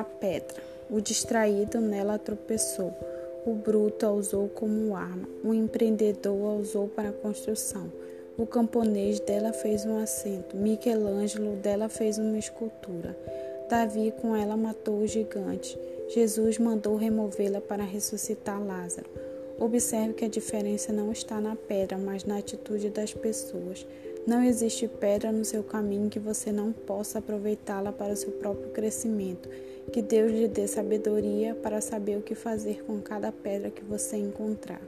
a pedra. O distraído nela tropeçou. O bruto a usou como arma. O empreendedor a usou para a construção. O camponês dela fez um assento. Michelangelo dela fez uma escultura. Davi com ela matou o gigante. Jesus mandou removê-la para ressuscitar Lázaro. Observe que a diferença não está na pedra, mas na atitude das pessoas. Não existe pedra no seu caminho que você não possa aproveitá-la para o seu próprio crescimento. Que Deus lhe dê sabedoria para saber o que fazer com cada pedra que você encontrar.